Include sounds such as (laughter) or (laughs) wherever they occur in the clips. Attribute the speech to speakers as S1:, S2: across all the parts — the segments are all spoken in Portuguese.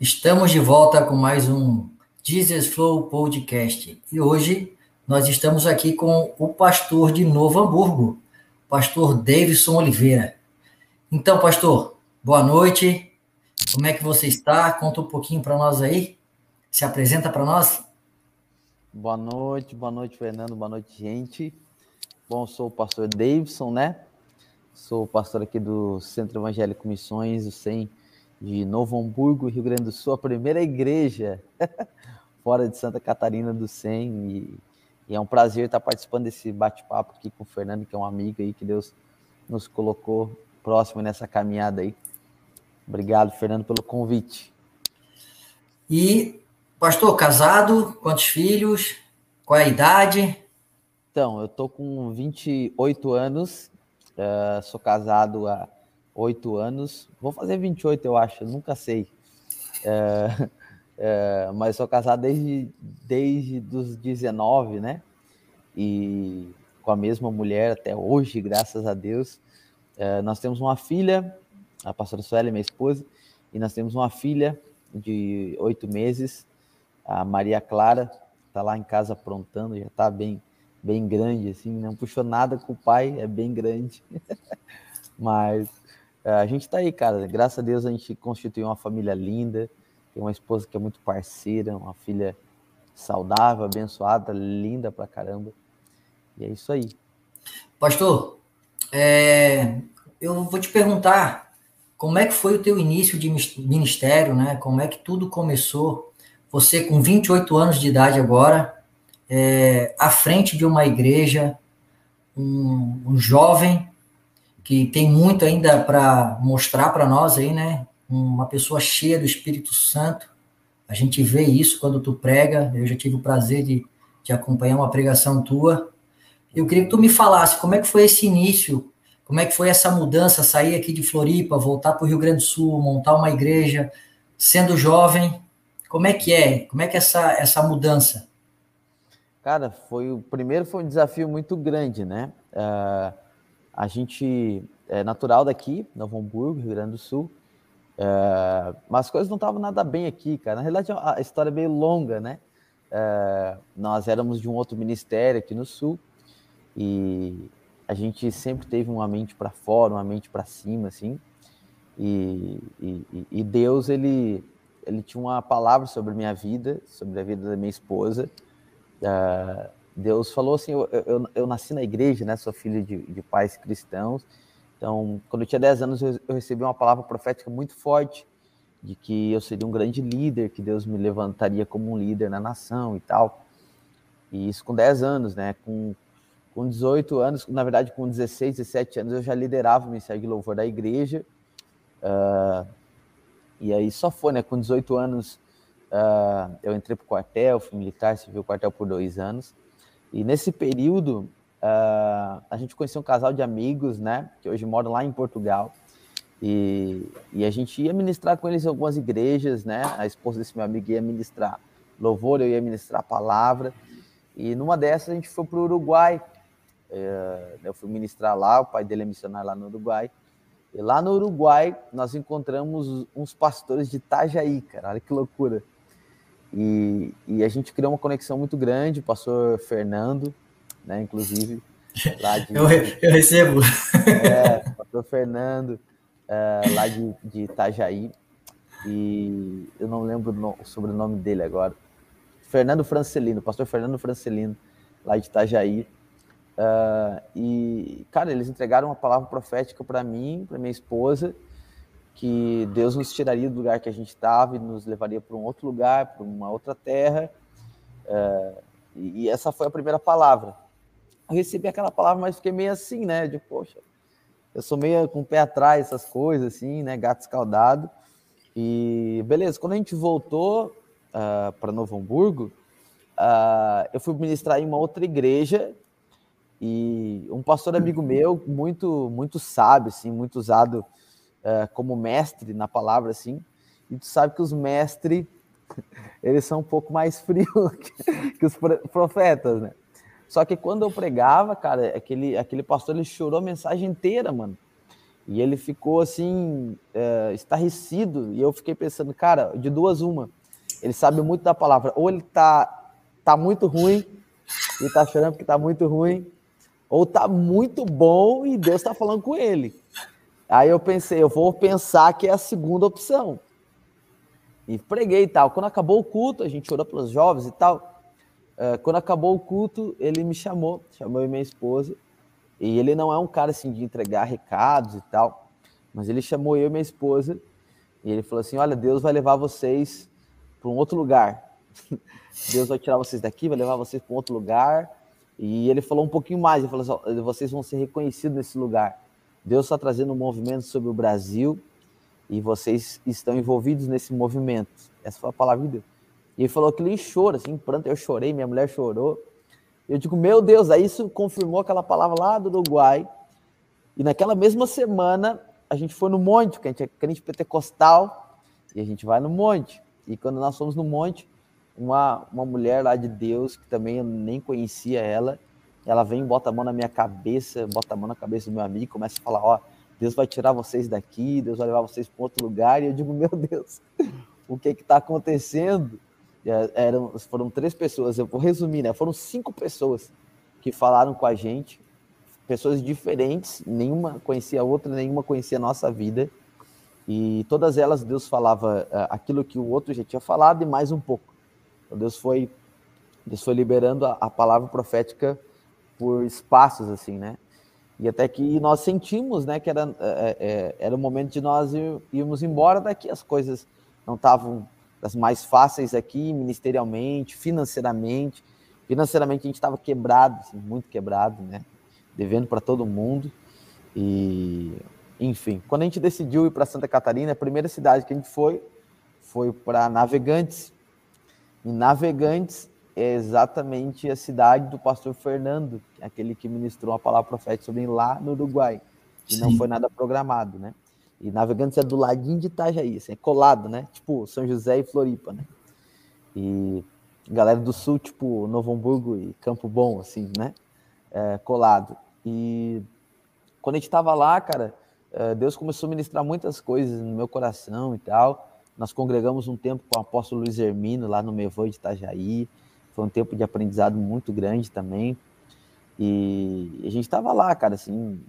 S1: Estamos de volta com mais um Jesus Flow Podcast. E hoje nós estamos aqui com o pastor de Novo Hamburgo, pastor Davidson Oliveira. Então, pastor, boa noite. Como é que você está? Conta um pouquinho para nós aí. Se apresenta para nós.
S2: Boa noite, boa noite, Fernando, boa noite, gente. Bom, sou o pastor Davidson, né? Sou pastor aqui do Centro Evangélico Missões, o SEM de Novo Hamburgo, Rio Grande do Sul, a primeira igreja (laughs) fora de Santa Catarina do SEM. E, e, é um prazer estar participando desse bate-papo aqui com o Fernando, que é um amigo aí que Deus nos colocou próximo nessa caminhada aí. Obrigado, Fernando, pelo convite.
S1: E, pastor, casado, quantos filhos? Qual é a idade?
S2: Então, eu tô com 28 anos, uh, sou casado há oito anos, vou fazer 28, eu acho, nunca sei. É, (laughs) é, mas sou casado desde, desde os 19, né? E com a mesma mulher até hoje, graças a Deus. É, nós temos uma filha, a pastora Sueli, minha esposa, e nós temos uma filha de oito meses, a Maria Clara, está lá em casa aprontando, já está bem, bem grande, assim, não puxou nada com o pai, é bem grande. (laughs) Mas a gente está aí, cara. Graças a Deus a gente constituiu uma família linda, tem uma esposa que é muito parceira, uma filha saudável, abençoada, linda pra caramba. E é isso aí.
S1: Pastor, é, eu vou te perguntar como é que foi o teu início de ministério, né? Como é que tudo começou? Você com 28 anos de idade agora, é, à frente de uma igreja, um, um jovem que tem muito ainda para mostrar para nós aí, né? Uma pessoa cheia do Espírito Santo. A gente vê isso quando tu prega. Eu já tive o prazer de, de acompanhar uma pregação tua. Eu queria que tu me falasse como é que foi esse início, como é que foi essa mudança, sair aqui de Floripa, voltar para o Rio Grande do Sul, montar uma igreja, sendo jovem. Como é que é? Como é que é essa, essa mudança?
S2: Cara, foi o primeiro foi um desafio muito grande, né? Uh a gente é natural daqui, Novo Hamburgo, Rio Grande do Sul, é, mas as coisas não estavam nada bem aqui, cara. Na realidade, a história é meio longa, né? É, nós éramos de um outro ministério aqui no Sul e a gente sempre teve uma mente para fora, uma mente para cima, assim. E, e, e, Deus, ele, ele tinha uma palavra sobre a minha vida, sobre a vida da minha esposa. Uh, Deus falou assim: eu, eu, eu, nasci na igreja, né? Sou filho de, de pais cristãos. Então, quando eu tinha 10 anos, eu, eu recebi uma palavra profética muito forte de que eu seria um grande líder, que Deus me levantaria como um líder na nação e tal. E isso com 10 anos, né? Com, com 18 anos, na verdade, com 16, 17 anos, eu já liderava o Ministério de Louvor da igreja. Uh, e aí só foi, né? Com 18 anos, uh, eu entrei para o quartel, fui militar, civil quartel por dois anos. E nesse período, uh, a gente conheceu um casal de amigos, né? Que hoje moram lá em Portugal. E, e a gente ia ministrar com eles em algumas igrejas, né? A esposa desse meu amigo ia ministrar louvor, eu ia ministrar palavra. E numa dessas a gente foi para o Uruguai. Uh, eu fui ministrar lá, o pai dele é missionário lá no Uruguai. E lá no Uruguai nós encontramos uns pastores de Itajaí, cara. Olha que loucura. E, e a gente criou uma conexão muito grande, o pastor Fernando, né, inclusive. (laughs)
S1: Lá de, eu, eu recebo.
S2: É, (laughs) pastor Fernando, é, lá de, de Itajaí. E eu não lembro o sobrenome dele agora. Fernando Francelino, pastor Fernando Francelino, lá de Itajaí. Uh, e, cara, eles entregaram uma palavra profética para mim, para minha esposa, que Deus nos tiraria do lugar que a gente estava e nos levaria para um outro lugar, para uma outra terra. É, e essa foi a primeira palavra. Eu recebi aquela palavra, mas fiquei meio assim, né? De, poxa, eu sou meio com o pé atrás, essas coisas, assim, né? Gato escaldado. E beleza, quando a gente voltou uh, ah, para Novo Hamburgo, uh, eu fui ministrar em uma outra igreja e um pastor amigo meu, muito, muito sábio, assim, muito usado uh, como mestre na palavra, assim, e tu sabe que os mestres, (laughs) eles são um pouco mais (laughs) frios que, que os profetas, né? Só que quando eu pregava, cara, aquele, aquele pastor, ele chorou a mensagem inteira, mano. E ele ficou assim, é, estarrecido. E eu fiquei pensando, cara, de duas, uma. Ele sabe muito da palavra. Ou ele tá, tá muito ruim, e tá chorando porque tá muito ruim, ou tá muito bom e Deus tá falando com ele. Aí eu pensei, eu vou pensar que é a segunda opção. E preguei e tal. Quando acabou o culto, a gente orou pelos jovens e tal. Uh, quando acabou o culto, ele me chamou, chamou minha esposa. E ele não é um cara assim de entregar recados e tal, mas ele chamou eu e minha esposa e ele falou assim: Olha, Deus vai levar vocês para um outro lugar. (laughs) Deus vai tirar vocês daqui, vai levar vocês para um outro lugar. E ele falou um pouquinho mais: ele falou assim, vocês vão ser reconhecidos nesse lugar. Deus está trazendo um movimento sobre o Brasil e vocês estão envolvidos nesse movimento. Essa foi a palavra de Deus. E ele falou que ele chora, assim, pranto. Eu chorei, minha mulher chorou. Eu digo, meu Deus, aí isso confirmou aquela palavra lá do Uruguai. E naquela mesma semana, a gente foi no monte, que a gente é crente pentecostal, e a gente vai no monte. E quando nós fomos no monte, uma, uma mulher lá de Deus, que também eu nem conhecia ela, ela vem, bota a mão na minha cabeça, bota a mão na cabeça do meu amigo, começa a falar, ó, Deus vai tirar vocês daqui, Deus vai levar vocês para outro lugar. E eu digo, meu Deus, o que está acontecendo? É, eram, foram três pessoas, eu vou resumir, né? Foram cinco pessoas que falaram com a gente, pessoas diferentes, nenhuma conhecia a outra, nenhuma conhecia a nossa vida. E todas elas, Deus falava uh, aquilo que o outro já tinha falado e mais um pouco. Então, Deus foi, Deus foi liberando a, a palavra profética por espaços, assim, né? E até que nós sentimos, né, que era, é, é, era o momento de nós ir, irmos embora daqui, as coisas não estavam das mais fáceis aqui, ministerialmente, financeiramente. Financeiramente a gente estava quebrado, assim, muito quebrado, né? Devendo para todo mundo. E, enfim, quando a gente decidiu ir para Santa Catarina, a primeira cidade que a gente foi foi para Navegantes. E Navegantes é exatamente a cidade do pastor Fernando, aquele que ministrou a palavra profética sobre lá no Uruguai. E não foi nada programado, né? E Navegantes é do ladinho de Itajaí, assim, é colado, né? Tipo São José e Floripa, né? E galera do sul, tipo Novo Hamburgo e Campo Bom, assim, né? É, colado. E quando a gente tava lá, cara, é, Deus começou a ministrar muitas coisas no meu coração e tal. Nós congregamos um tempo com o apóstolo Luiz Hermino lá no Mevoi de Itajaí. Foi um tempo de aprendizado muito grande também. E a gente estava lá, cara, assim,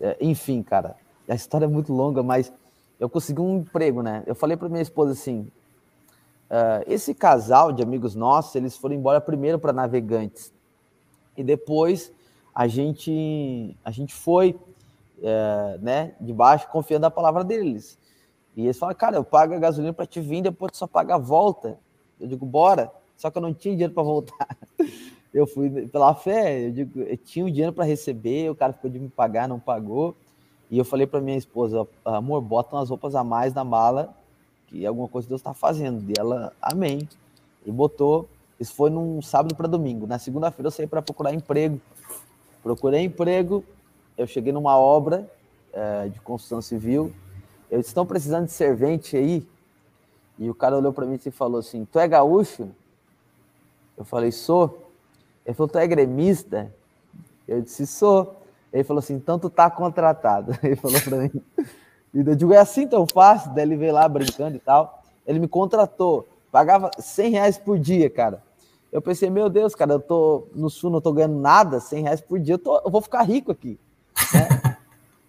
S2: é, enfim, cara, a história é muito longa, mas eu consegui um emprego, né? Eu falei para minha esposa assim: uh, esse casal de amigos nossos, eles foram embora primeiro para Navegantes e depois a gente a gente foi, uh, né, de baixo confiando na palavra deles. E eles falaram, cara, eu pago a gasolina para te vir, depois tu só paga a volta. Eu digo, bora. Só que eu não tinha dinheiro para voltar. (laughs) Eu fui pela fé, eu digo, eu tinha o dinheiro para receber, o cara ficou de me pagar, não pagou. E eu falei para minha esposa, amor, bota umas roupas a mais na mala, que alguma coisa Deus está fazendo. E ela, amém. E botou. Isso foi num sábado para domingo. Na segunda-feira eu saí para procurar emprego. Procurei emprego. Eu cheguei numa obra é, de construção civil. Eles estão precisando de servente aí. E o cara olhou para mim e falou assim: Tu é gaúcho? Eu falei: Sou. Ele falou: Tu é gremista? Eu disse: Sou. Ele falou assim: então tu tá contratado. (laughs) Ele falou para mim. E eu digo: é assim tão fácil? Daí ele veio lá brincando e tal. Ele me contratou, pagava 100 reais por dia, cara. Eu pensei: meu Deus, cara, eu tô no sul, não tô ganhando nada, 100 reais por dia, eu, tô, eu vou ficar rico aqui. Né?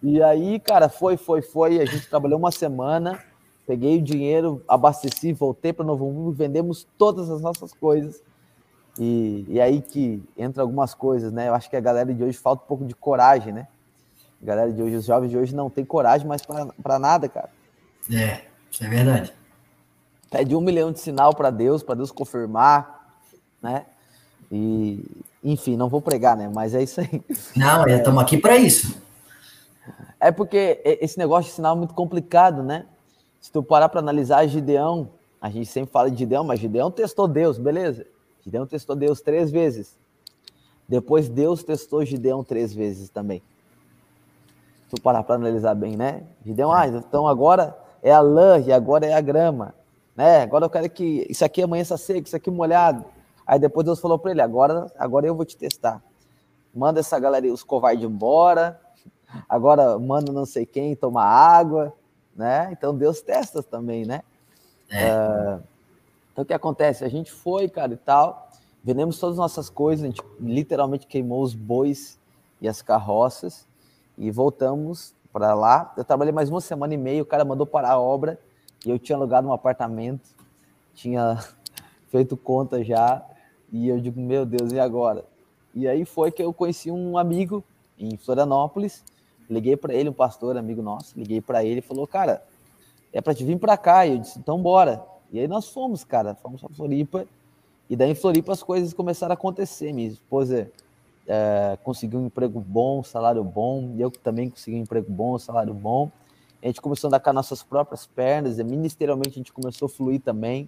S2: e aí, cara, foi, foi, foi. A gente trabalhou uma semana, peguei o dinheiro, abasteci, voltei para Novo Mundo, vendemos todas as nossas coisas e, e aí que entra algumas coisas, né? Eu acho que a galera de hoje falta um pouco de coragem, né? A galera de hoje, os jovens de hoje não tem coragem mais para nada, cara.
S1: É, isso é verdade.
S2: Pede um milhão de sinal para Deus, para Deus confirmar, né? E, enfim, não vou pregar, né? Mas é isso aí.
S1: Não, estamos é, aqui para isso.
S2: É porque esse negócio de sinal é muito complicado, né? Se tu parar para analisar Gideão, a gente sempre fala de Gideão, mas Gideão testou Deus, beleza? Gideão testou Deus três vezes. Depois Deus testou Gideão três vezes também. Se tu parar para analisar bem, né? Gideão, ah, então agora é a lã e agora é a grama. Né? Agora eu quero que isso aqui amanheça seco, isso aqui molhado. Aí depois Deus falou para ele: agora, agora eu vou te testar. Manda essa galera, os covardes embora. agora manda não sei quem tomar água, né? Então Deus testa também, né? É. Uh, então o que acontece? A gente foi, cara, e tal, vendemos todas as nossas coisas, a gente literalmente queimou os bois e as carroças e voltamos para lá. Eu trabalhei mais uma semana e meia, o cara mandou parar a obra e eu tinha alugado um apartamento, tinha (laughs) feito conta já, e eu digo, meu Deus, e agora? E aí foi que eu conheci um amigo em Florianópolis, liguei para ele, um pastor, amigo nosso, liguei para ele e falou, cara, é para te vir para cá. E eu disse, então bora. E aí nós fomos, cara, fomos para Floripa. E daí em Floripa as coisas começaram a acontecer. Minha esposa é, conseguiu um emprego bom, salário bom, e eu também consegui um emprego bom, salário bom. A gente começou a andar com as nossas próprias pernas, e ministerialmente a gente começou a fluir também.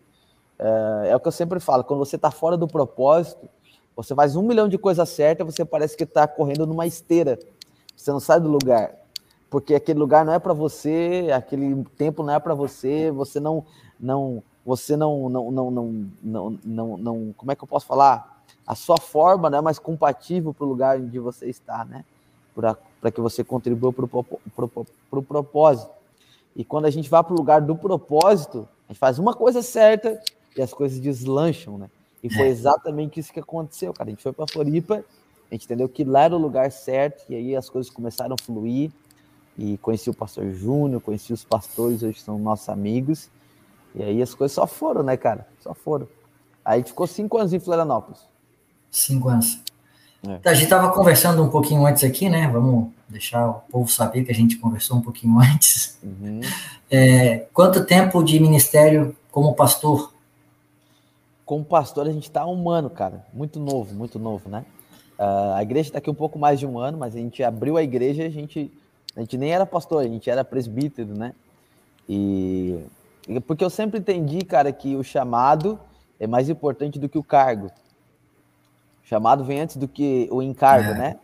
S2: É, é o que eu sempre falo, quando você está fora do propósito, você faz um milhão de coisas certas, você parece que está correndo numa esteira. Você não sai do lugar. Porque aquele lugar não é para você, aquele tempo não é para você, você não, não, você não, não, não, não, não, não, não, como é que eu posso falar? A sua forma não é mais compatível para o lugar onde você está, né? Para que você contribua para o propósito. E quando a gente vai para o lugar do propósito, a gente faz uma coisa certa e as coisas deslancham, né? E foi é. exatamente isso que aconteceu, cara. A gente foi para Floripa, a gente entendeu que lá era o lugar certo, e aí as coisas começaram a fluir. E conheci o pastor Júnior, conheci os pastores, hoje são nossos amigos. E aí as coisas só foram, né, cara? Só foram. Aí ficou cinco anos em Florianópolis.
S1: Cinco anos. É. A gente estava conversando um pouquinho antes aqui, né? Vamos deixar o povo saber que a gente conversou um pouquinho (laughs) antes. Uhum. É, quanto tempo de ministério como pastor
S2: como pastor, a gente está um ano, cara. Muito novo, muito novo, né? Uh, a igreja está aqui um pouco mais de um ano, mas a gente abriu a igreja, a gente, a gente nem era pastor, a gente era presbítero, né? E porque eu sempre entendi, cara, que o chamado é mais importante do que o cargo. O chamado vem antes do que o encargo, é. né?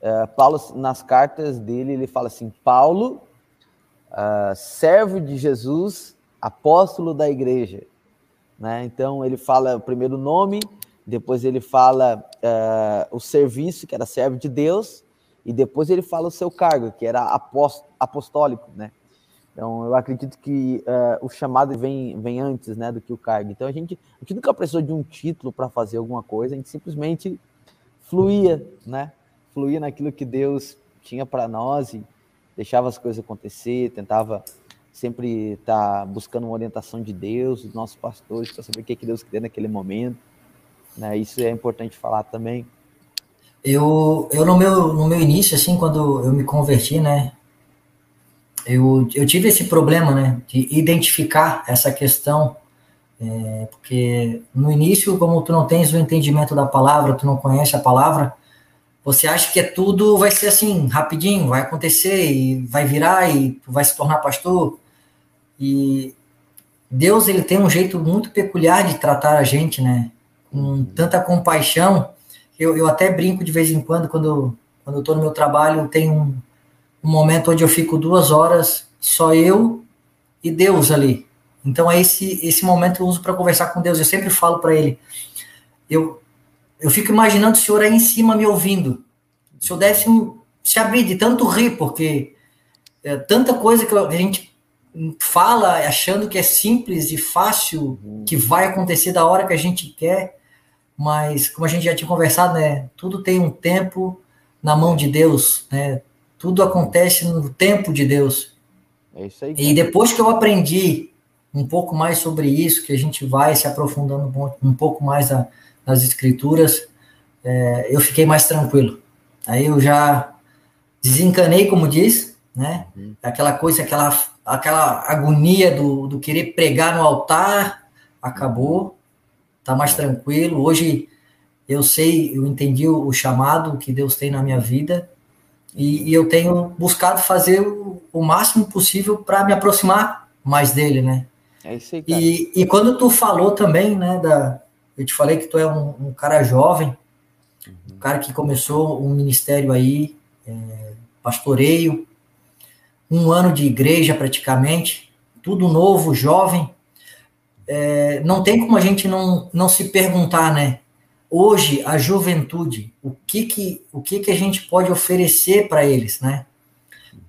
S2: Uh, Paulo, nas cartas dele, ele fala assim: Paulo, uh, servo de Jesus, apóstolo da igreja. Né? Então ele fala o primeiro nome, depois ele fala uh, o serviço, que era servo de Deus, e depois ele fala o seu cargo, que era apost apostólico, né? Então eu acredito que uh, o chamado vem, vem antes, né, do que o cargo. Então a gente, a gente nunca precisou de um título para fazer alguma coisa, a gente simplesmente fluía, né? Fluía naquilo que Deus tinha para nós e deixava as coisas acontecer, tentava sempre está buscando uma orientação de Deus, dos nossos pastores, para saber o que, que Deus queria naquele momento. Né? Isso é importante falar também.
S1: Eu, eu no, meu, no meu início, assim, quando eu me converti, né, eu, eu tive esse problema, né, de identificar essa questão, é, porque no início, como tu não tens o entendimento da palavra, tu não conhece a palavra, você acha que é tudo vai ser assim, rapidinho, vai acontecer e vai virar e tu vai se tornar pastor. E Deus ele tem um jeito muito peculiar de tratar a gente, né? Com tanta compaixão. Eu, eu até brinco de vez em quando, quando, quando eu estou no meu trabalho, tem um, um momento onde eu fico duas horas, só eu e Deus ali. Então é esse, esse momento que eu uso para conversar com Deus. Eu sempre falo para ele, eu, eu fico imaginando o senhor aí em cima me ouvindo. Se senhor desse se abrir de tanto rir, porque é, tanta coisa que a gente fala achando que é simples e fácil, uhum. que vai acontecer da hora que a gente quer, mas como a gente já tinha conversado, né, tudo tem um tempo na mão de Deus, né? Tudo acontece no tempo de Deus. É isso aí. E depois que eu aprendi um pouco mais sobre isso, que a gente vai se aprofundando um pouco mais a, nas escrituras, é, eu fiquei mais tranquilo. Aí eu já desencanei, como diz, né? Uhum. Aquela coisa, aquela aquela agonia do, do querer pregar no altar acabou, tá mais tranquilo. Hoje eu sei, eu entendi o, o chamado que Deus tem na minha vida e, e eu tenho buscado fazer o, o máximo possível para me aproximar mais dele, né? É isso aí, cara. E, e quando tu falou também, né, da, eu te falei que tu é um, um cara jovem, uhum. um cara que começou um ministério aí, é, pastoreio, um ano de igreja praticamente, tudo novo, jovem. É, não tem como a gente não, não se perguntar, né? Hoje, a juventude, o que que, o que, que a gente pode oferecer para eles, né?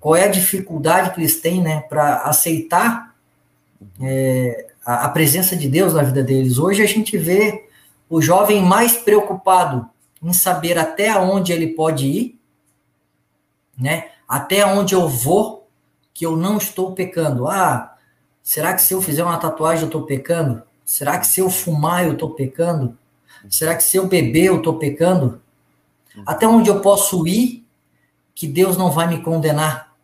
S1: qual é a dificuldade que eles têm, né, para aceitar é, a, a presença de Deus na vida deles. Hoje a gente vê o jovem mais preocupado em saber até onde ele pode ir, né? Até onde eu vou, que eu não estou pecando. Ah, será que se eu fizer uma tatuagem eu estou pecando? Será que se eu fumar eu estou pecando? Será que se eu beber eu estou pecando? Até onde eu posso ir que Deus não vai me condenar?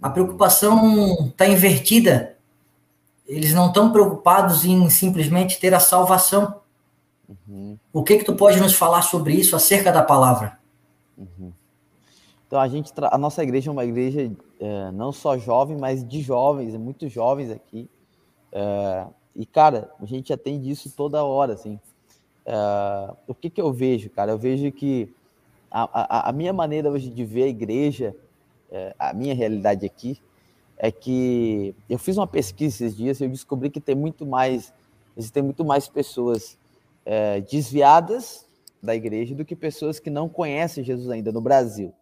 S1: A preocupação está invertida. Eles não estão preocupados em simplesmente ter a salvação. Uhum. O que que tu pode nos falar sobre isso acerca da palavra?
S2: Uhum. Então a gente, a nossa igreja é uma igreja é, não só jovem, mas de jovens, muito jovens aqui. É, e cara, a gente atende isso toda hora, assim. É, o que que eu vejo, cara? Eu vejo que a, a, a minha maneira hoje de ver a igreja, é, a minha realidade aqui, é que eu fiz uma pesquisa esses dias e eu descobri que tem muito mais, existem muito mais pessoas é, desviadas da igreja do que pessoas que não conhecem Jesus ainda no Brasil.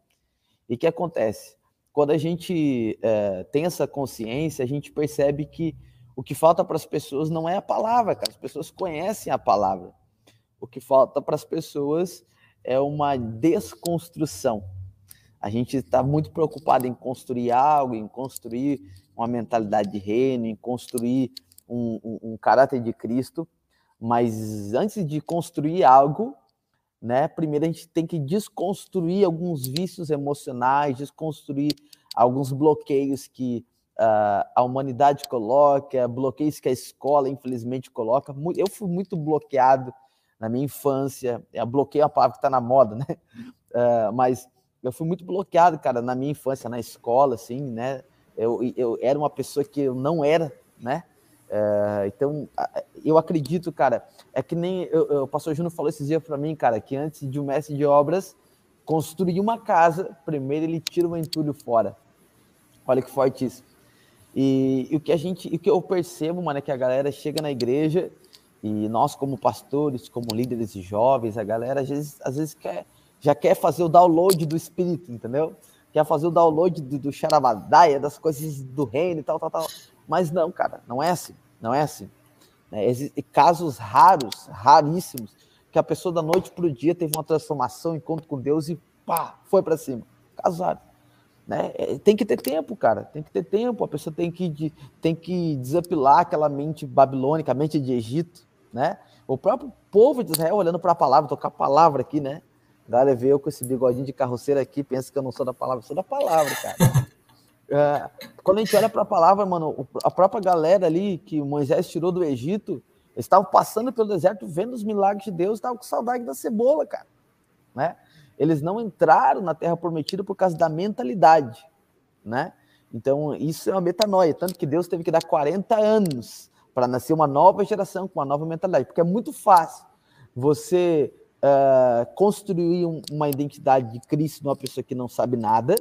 S2: E o que acontece? Quando a gente é, tem essa consciência, a gente percebe que o que falta para as pessoas não é a palavra, cara. As pessoas conhecem a palavra. O que falta para as pessoas é uma desconstrução. A gente está muito preocupado em construir algo, em construir uma mentalidade de reino, em construir um, um, um caráter de Cristo, mas antes de construir algo, né, primeiro a gente tem que desconstruir alguns vícios emocionais, desconstruir alguns bloqueios que uh, a humanidade coloca, bloqueios que a escola, infelizmente, coloca. Eu fui muito bloqueado na minha infância, eu bloqueio a palavra que está na moda, né? Uh, mas eu fui muito bloqueado, cara, na minha infância, na escola, assim, né? Eu, eu era uma pessoa que eu não era, né? Uh, então, eu acredito, cara, é que nem eu, o pastor Júnior falou esses dias para mim, cara, que antes de um mestre de obras construir uma casa, primeiro ele tira o entulho fora. Olha que forte isso. E, e, o que a gente, o que eu percebo, mano, é que a galera chega na igreja e nós como pastores, como líderes de jovens, a galera às vezes, às vezes quer já quer fazer o download do espírito, entendeu? Quer fazer o download do, do Charabadaia, das coisas do reino e tal, tal, tal. Mas não, cara, não é assim. Não é assim. Né? Existem casos raros, raríssimos, que a pessoa da noite para o dia teve uma transformação, encontro com Deus e pá, foi para cima. Casos raros. Né? É, tem que ter tempo, cara. Tem que ter tempo. A pessoa tem que, tem que desapilar aquela mente babilônica, a mente de Egito, né? O próprio povo de Israel olhando para a palavra, tocar a palavra aqui, né? Galera eu com esse bigodinho de carroceiro aqui, pensa que eu não sou da palavra, sou da palavra, cara. (laughs) É, quando a gente olha para a palavra, mano, a própria galera ali que Moisés tirou do Egito, eles estavam passando pelo deserto, vendo os milagres de Deus, estavam com saudade da cebola, cara. Né? Eles não entraram na terra prometida por causa da mentalidade, né? Então, isso é uma metanoia, tanto que Deus teve que dar 40 anos para nascer uma nova geração com uma nova mentalidade, porque é muito fácil você uh, construir um, uma identidade de Cristo numa pessoa que não sabe nada,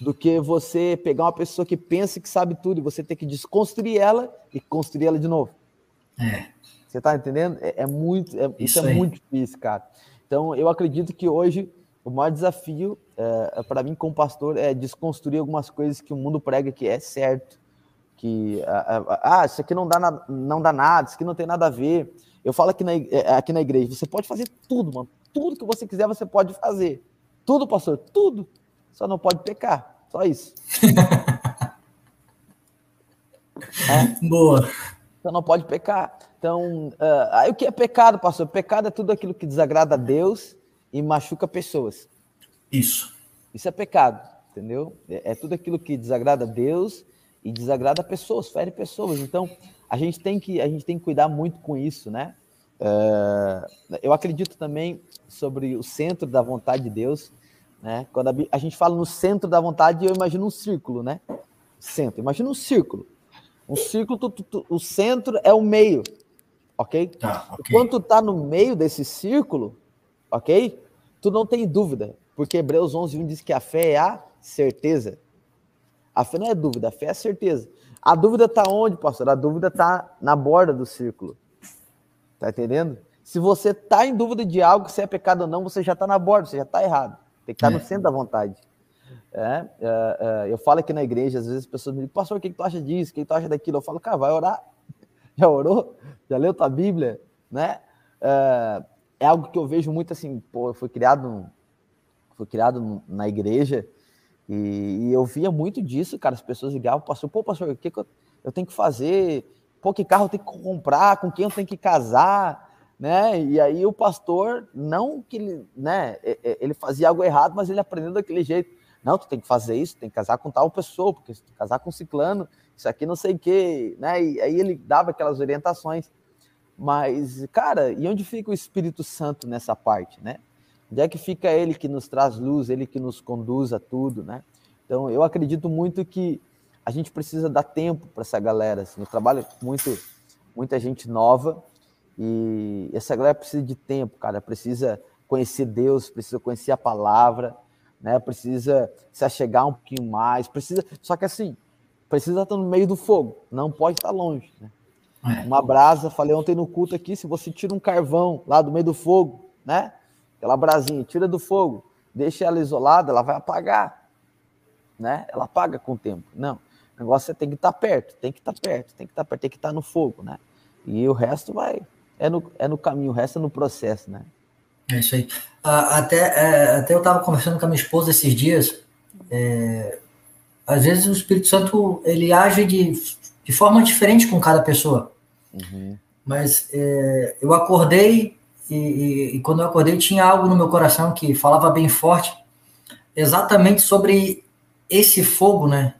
S2: do que você pegar uma pessoa que pensa que sabe tudo e você ter que desconstruir ela e construir ela de novo. É. Você está entendendo? É, é muito, é, isso, isso é muito difícil, cara. Então, eu acredito que hoje o maior desafio é, para mim como pastor é desconstruir algumas coisas que o mundo prega que é certo, que ah, isso aqui não dá, na, não dá nada, isso aqui não tem nada a ver. Eu falo aqui na, é, aqui na igreja, você pode fazer tudo, mano. Tudo que você quiser, você pode fazer. Tudo, pastor, tudo. Só não pode pecar. Só isso. (laughs)
S1: é. Boa.
S2: Só não pode pecar. Então, uh, aí o que é pecado, pastor? Pecado é tudo aquilo que desagrada a Deus e machuca pessoas.
S1: Isso.
S2: Isso é pecado, entendeu? É, é tudo aquilo que desagrada a Deus e desagrada pessoas, fere pessoas. Então, a gente tem que, a gente tem que cuidar muito com isso, né? É, eu acredito também sobre o centro da vontade de Deus, né? Quando a, a, gente fala no centro da vontade, eu imagino um círculo, né? Centro, imagina um círculo. Um círculo, tu, tu, tu, o centro é o meio, ok? Tá, okay. Quando tu tá no meio desse círculo, ok? Tu não tem dúvida, porque Hebreus 11, 1 diz que a fé é a certeza. A fé não é dúvida, a fé é a certeza. A dúvida está onde, pastor? A dúvida está na borda do círculo. Tá entendendo? Se você está em dúvida de algo, se é pecado ou não, você já está na borda, você já está errado. Tem que estar tá no é. centro da vontade. É, é, é, eu falo aqui na igreja, às vezes as pessoas me dizem, pastor, o que, que tu acha disso? O que, que tu acha daquilo? Eu falo, cara, vai orar. (laughs) Já orou? Já leu tua Bíblia? Né? É, é algo que eu vejo muito assim, pô, eu fui criado, fui criado na igreja e, e, eu via muito disso, cara, as pessoas ligavam, pastor, pô, pastor, o que, que eu, eu tenho que fazer? Pô, que carro eu tenho que comprar? Com quem eu tenho que casar? Né? E aí o pastor, não que ele, né, ele fazia algo errado, mas ele aprendeu daquele jeito. Não, tu tem que fazer isso, tem que casar com tal pessoa, porque se tu casar com ciclano, isso aqui não sei o quê, né? E aí ele dava aquelas orientações. Mas, cara, e onde fica o Espírito Santo nessa parte, né? Onde é que fica ele que nos traz luz, ele que nos conduz a tudo, né? Então, eu acredito muito que a gente precisa dar tempo para essa galera. Assim. Eu trabalho com muito, muita gente nova e essa galera precisa de tempo, cara. Precisa conhecer Deus, precisa conhecer a palavra, né? Precisa se achegar um pouquinho mais, precisa. Só que assim, precisa estar no meio do fogo, não pode estar longe. Né? É. Uma brasa, falei ontem no culto aqui, se você tira um carvão lá do meio do fogo, né? Aquela brasinha, tira do fogo, deixa ela isolada, ela vai apagar, né? Ela apaga com o tempo. Não, o negócio é tem que estar perto, tem que estar perto, tem que estar perto, tem que estar no fogo, né? E o resto vai, é no, é no caminho, o resto é no processo, né?
S1: É isso aí. Até, é, até eu estava conversando com a minha esposa esses dias. É, às vezes o Espírito Santo ele age de, de forma diferente com cada pessoa. Uhum. Mas é, eu acordei e, e, e, quando eu acordei tinha algo no meu coração que falava bem forte, exatamente sobre esse fogo, né?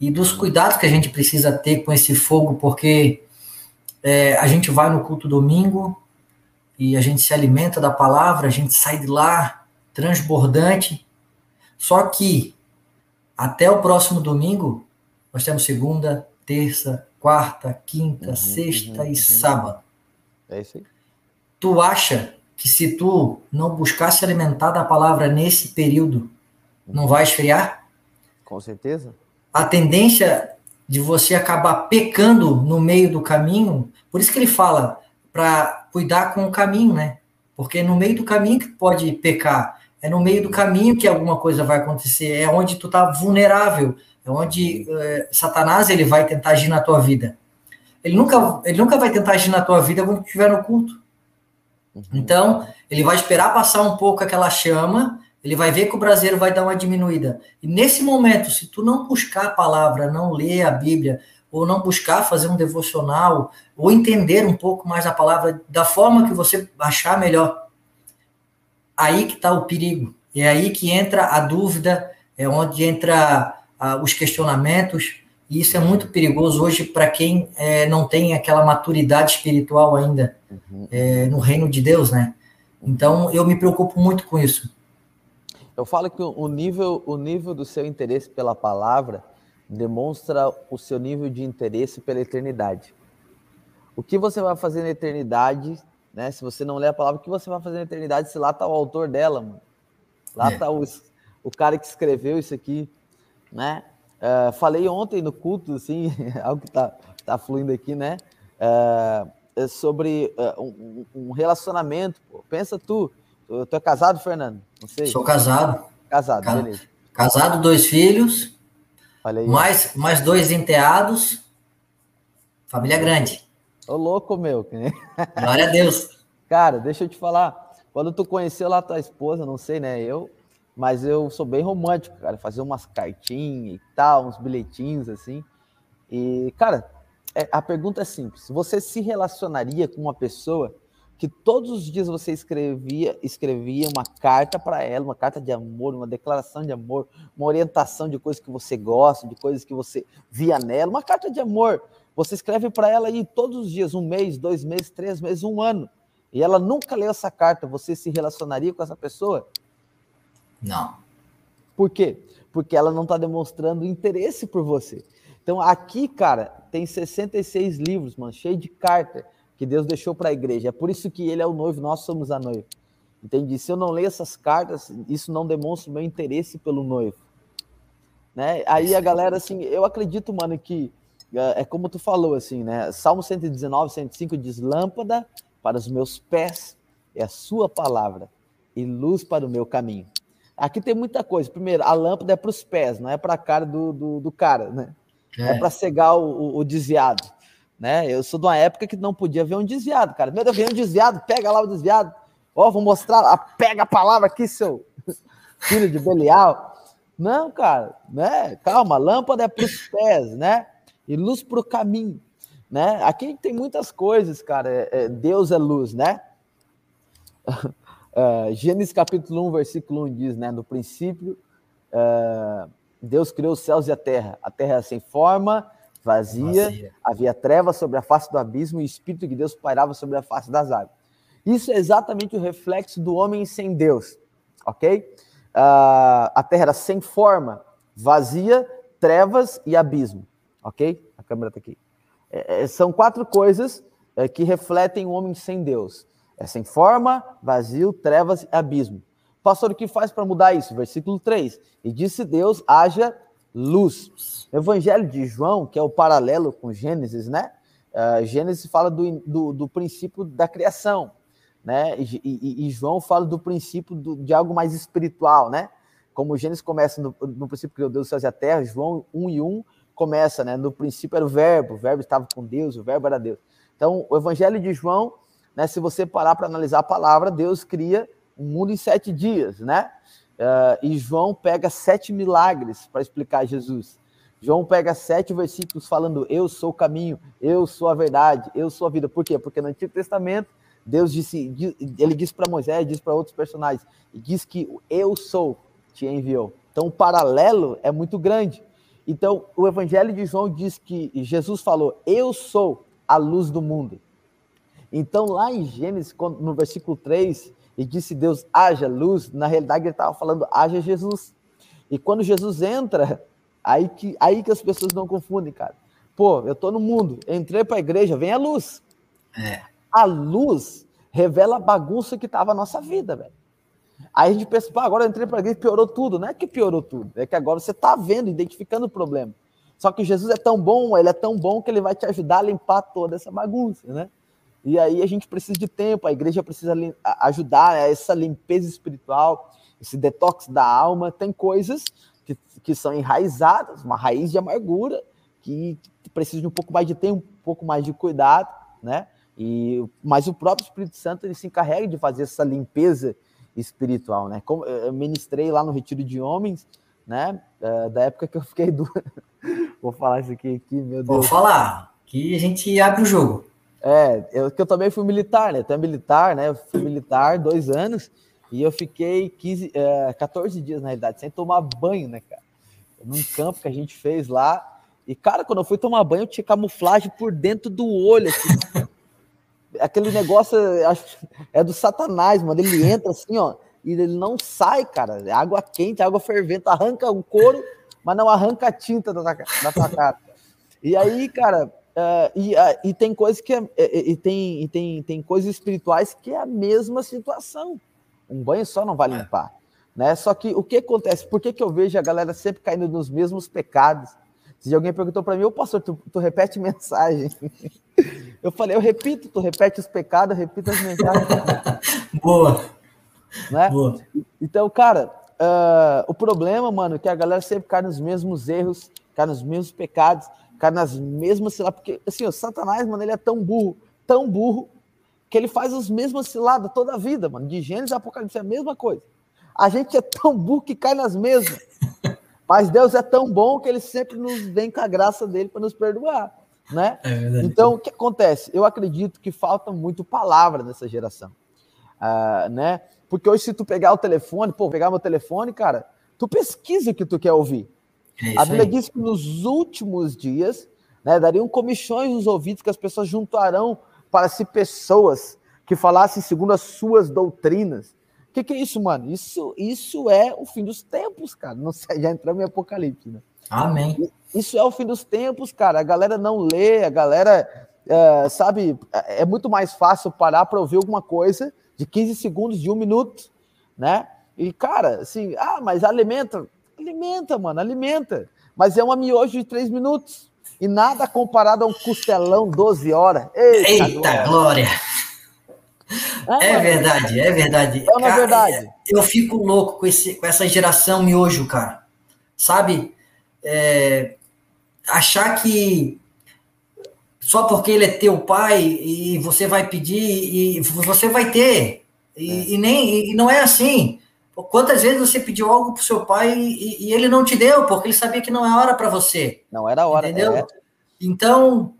S1: E dos cuidados que a gente precisa ter com esse fogo, porque é, a gente vai no culto domingo, e a gente se alimenta da palavra, a gente sai de lá transbordante. Só que até o próximo domingo, nós temos segunda, terça, quarta, quinta, uhum, sexta uhum, e uhum. sábado.
S2: É isso aí.
S1: Tu acha que se tu não buscar se alimentar da palavra nesse período, não vai esfriar?
S2: Com certeza.
S1: A tendência de você acabar pecando no meio do caminho, por isso que ele fala para cuidar com o caminho, né? Porque é no meio do caminho que pode pecar, é no meio do caminho que alguma coisa vai acontecer, é onde tu tá vulnerável, é onde é, Satanás ele vai tentar agir na tua vida. Ele nunca, ele nunca vai tentar agir na tua vida quando estiver no culto. Uhum. Então, ele vai esperar passar um pouco aquela chama, ele vai ver que o braseiro vai dar uma diminuída. E nesse momento, se tu não buscar a palavra, não ler a Bíblia, ou não buscar fazer um devocional, ou entender um pouco mais a palavra da forma que você achar melhor. Aí que está o perigo. É aí que entra a dúvida, é onde entra ah, os questionamentos, e isso é muito perigoso hoje para quem é, não tem aquela maturidade espiritual ainda uhum. é, no reino de Deus, né? Então eu me preocupo muito com isso.
S2: Eu falo que o nível, o nível do seu interesse pela palavra demonstra o seu nível de interesse pela eternidade. O que você vai fazer na eternidade, né? Se você não ler a palavra, o que você vai fazer na eternidade se lá está o autor dela, mano? Lá está é. o, o cara que escreveu isso aqui, né? Uh, falei ontem no culto, assim, (laughs) algo que está tá fluindo aqui, né? Uh, sobre uh, um, um, relacionamento. Pô. Pensa tu, tu, tu é casado, Fernando?
S1: Não sei. Sou casado.
S2: Casado, Ca beleza.
S1: Casado, dois filhos. Mais, mais dois enteados. Família grande.
S2: Ô, louco, meu. (laughs)
S1: Glória a Deus.
S2: Cara, deixa eu te falar. Quando tu conheceu lá tua esposa, não sei, né? Eu, mas eu sou bem romântico, cara. Fazer umas cartinhas e tal, uns bilhetinhos assim. E, cara, é, a pergunta é simples. Você se relacionaria com uma pessoa que todos os dias você escrevia, escrevia uma carta para ela, uma carta de amor, uma declaração de amor, uma orientação de coisas que você gosta, de coisas que você via nela, uma carta de amor. Você escreve para ela aí todos os dias, um mês, dois meses, três meses, um ano, e ela nunca leu essa carta. Você se relacionaria com essa pessoa?
S1: Não.
S2: Por quê? Porque ela não está demonstrando interesse por você. Então aqui, cara, tem 66 livros, mano, cheio de carta que Deus deixou para a igreja. É por isso que ele é o noivo, nós somos a noiva. Entende? Se eu não ler essas cartas, isso não demonstra o meu interesse pelo noivo. Né? Aí a galera, assim, eu acredito, mano, que é, é como tu falou, assim, né? Salmo 119, 105 diz: Lâmpada para os meus pés é a sua palavra e luz para o meu caminho. Aqui tem muita coisa. Primeiro, a lâmpada é para os pés, não é para a cara do, do, do, cara, né? É, é para cegar o, o, o, desviado. Né? Eu sou de uma época que não podia ver um desviado, cara. Meu Deus, vem um desviado, pega lá o desviado. Ó, vou mostrar, pega a palavra aqui, seu (laughs) filho de Belial. Não, cara, né? Calma, lâmpada é para os pés, né? E luz para o caminho, né? Aqui tem muitas coisas, cara. É, é, Deus é luz, né? (laughs) Uh, Gênesis capítulo 1, versículo 1 diz, né? No princípio, uh, Deus criou os céus e a terra. A terra era sem forma, vazia, vazia, havia trevas sobre a face do abismo e o Espírito de Deus pairava sobre a face das águas. Isso é exatamente o reflexo do homem sem Deus, ok? Uh, a terra era sem forma, vazia, trevas e abismo, ok? A câmera está aqui. É, é, são quatro coisas é, que refletem o homem sem Deus. É sem forma, vazio, trevas e abismo. Pastor, o que faz para mudar isso? Versículo 3. E disse Deus: haja luz. O Evangelho de João, que é o paralelo com Gênesis, né? Uh, Gênesis fala do, do, do, princípio da criação, né? E, e, e João fala do princípio do, de algo mais espiritual, né? Como Gênesis começa no, no princípio que Deus fez a terra, João 1 e 1 começa, né? No princípio era o verbo, o verbo estava com Deus, o verbo era Deus. Então, o Evangelho de João né? Se você parar para analisar a palavra, Deus cria um mundo em sete dias, né? Uh, e João pega sete milagres para explicar Jesus. João pega sete versículos falando: Eu sou o caminho, eu sou a verdade, eu sou a vida. Por quê? Porque no Antigo Testamento, Deus disse, ele disse para Moisés, disse para outros personagens, e diz que eu sou te enviou. Então o paralelo é muito grande. Então o Evangelho de João diz que Jesus falou: Eu sou a luz do mundo. Então, lá em Gênesis, no versículo 3, e disse Deus, haja luz, na realidade ele estava falando, haja Jesus. E quando Jesus entra, aí que, aí que as pessoas não confundem, cara. Pô, eu estou no mundo, entrei para a igreja, vem a luz. É. A luz revela a bagunça que estava a nossa vida, velho. Aí a gente pensa, pô, agora eu entrei para a igreja e piorou tudo. Não é que piorou tudo, é que agora você está vendo, identificando o problema. Só que Jesus é tão bom, ele é tão bom que ele vai te ajudar a limpar toda essa bagunça, né? E aí a gente precisa de tempo, a igreja precisa ajudar essa limpeza espiritual, esse detox da alma. Tem coisas que, que são enraizadas, uma raiz de amargura, que precisa de um pouco mais de tempo, um pouco mais de cuidado, né? E, mas o próprio Espírito Santo ele se encarrega de fazer essa limpeza espiritual, né? Como eu ministrei lá no retiro de homens, né? É, da época que eu fiquei (laughs) do... Vou falar isso aqui, aqui, meu Deus.
S1: Vou falar, que a gente abre o jogo.
S2: É, eu, que eu também fui militar, né? Até militar, né? Eu fui militar dois anos e eu fiquei 15, é, 14 dias, na realidade, sem tomar banho, né, cara? Num campo que a gente fez lá. E, cara, quando eu fui tomar banho, eu tinha camuflagem por dentro do olho, assim. Aquele negócio é do satanás, mano. Ele entra assim, ó, e ele não sai, cara. É água quente, água fervente, arranca o couro, mas não arranca a tinta da, da tua cara. E aí, cara, Uh, e, uh, e, tem coisas que é, e, e, tem, e tem, tem coisas espirituais que é a mesma situação. Um banho só não vai é. limpar. Né? Só que o que acontece? Por que, que eu vejo a galera sempre caindo nos mesmos pecados? Se alguém perguntou para mim, ô pastor, tu, tu, repete (laughs) mensagem. Eu falei, eu repito, tu repete os pecados, eu repito as mensagens. (laughs)
S1: Boa.
S2: Né? Boa. Então, cara, uh, o problema, mano, é que a galera sempre cai nos mesmos erros, cai nos mesmos pecados cai nas mesmas ciladas, porque assim, o Satanás, mano, ele é tão burro, tão burro, que ele faz as mesmas ciladas toda a vida, mano. De Gênesis e Apocalipse é a mesma coisa. A gente é tão burro que cai nas mesmas. Mas Deus é tão bom que ele sempre nos vem com a graça dele para nos perdoar, né? É então, o que acontece? Eu acredito que falta muito palavra nessa geração, uh, né? Porque hoje, se tu pegar o telefone, pô, pegar meu telefone, cara, tu pesquisa o que tu quer ouvir. É a Bíblia aí. diz que nos últimos dias né, dariam comissões nos ouvidos que as pessoas juntarão para si pessoas que falassem segundo as suas doutrinas. O que, que, é isso, mano? Isso, isso é o fim dos tempos, cara. Não sei, já entramos em Apocalipse, né?
S1: Amém.
S2: Isso é o fim dos tempos, cara. A galera não lê, a galera, é, sabe, é muito mais fácil parar para ouvir alguma coisa de 15 segundos, de um minuto, né? E, cara, assim, ah, mas alimenta. Alimenta, mano, alimenta. Mas é uma miojo de três minutos. E nada comparado a um costelão 12 horas.
S1: Eita, Eita glória! é verdade, é verdade.
S2: É uma verdade.
S1: Eu fico louco com, esse, com essa geração miojo, cara. Sabe? É, achar que só porque ele é teu pai e você vai pedir e você vai ter. E, é. e nem e não é assim. Quantas vezes você pediu algo para o seu pai e, e, ele não te deu, porque ele sabia que não é hora para você.
S2: Não era hora,
S1: entendeu? É. Então,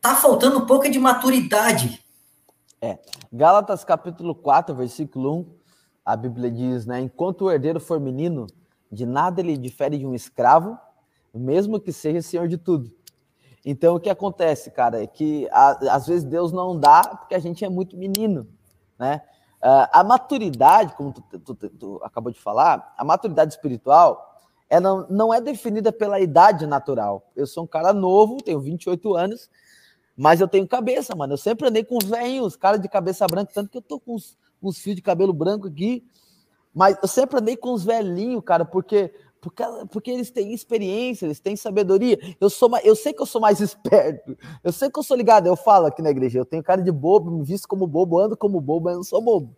S1: tá faltando um pouco de maturidade.
S2: É. Gálatas capítulo 4, versículo 1, a Bíblia diz, né? Enquanto o herdeiro for menino, de nada ele difere de um escravo, mesmo que seja senhor de tudo. Então, o que acontece, cara, é que a, às vezes Deus não dá porque a gente é muito menino, né? Uh, a maturidade, como tu, tu, tu, tu, acabou de falar, a maturidade espiritual, ela não é definida pela idade natural. Eu sou um cara novo, tenho 28 anos, mas eu tenho cabeça, mano. Eu sempre andei com os velhinhos, cara de cabeça branca, tanto que eu tô com uns, uns fios de cabelo branco aqui. Mas eu sempre andei com os velhinhos, cara, porque porque, porque eles têm experiência, eles têm sabedoria. Eu sou eu sei que eu sou mais (laughs) esperto. Eu sei que eu sou ligado. Eu falo aqui na igreja, eu tenho cara de bobo, me visto como bobo, ando como bobo, mas não sou bobo.